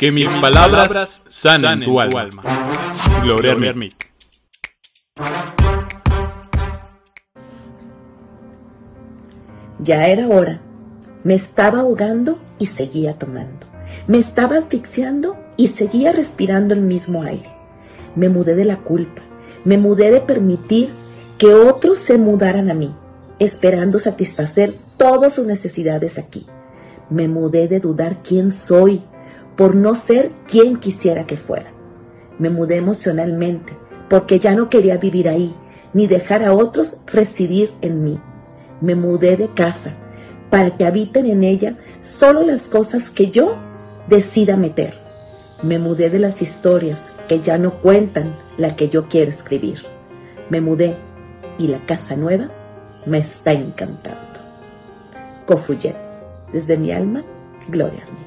Que mis palabras sanen tu alma. Gloria Mermic. Ya era hora. Me estaba ahogando y seguía tomando. Me estaba asfixiando y seguía respirando el mismo aire. Me mudé de la culpa. Me mudé de permitir que otros se mudaran a mí, esperando satisfacer todas sus necesidades aquí. Me mudé de dudar quién soy por no ser quien quisiera que fuera. Me mudé emocionalmente porque ya no quería vivir ahí ni dejar a otros residir en mí. Me mudé de casa para que habiten en ella solo las cosas que yo decida meter. Me mudé de las historias que ya no cuentan la que yo quiero escribir. Me mudé y la casa nueva me está encantando. Cofuyet, desde mi alma, gloria.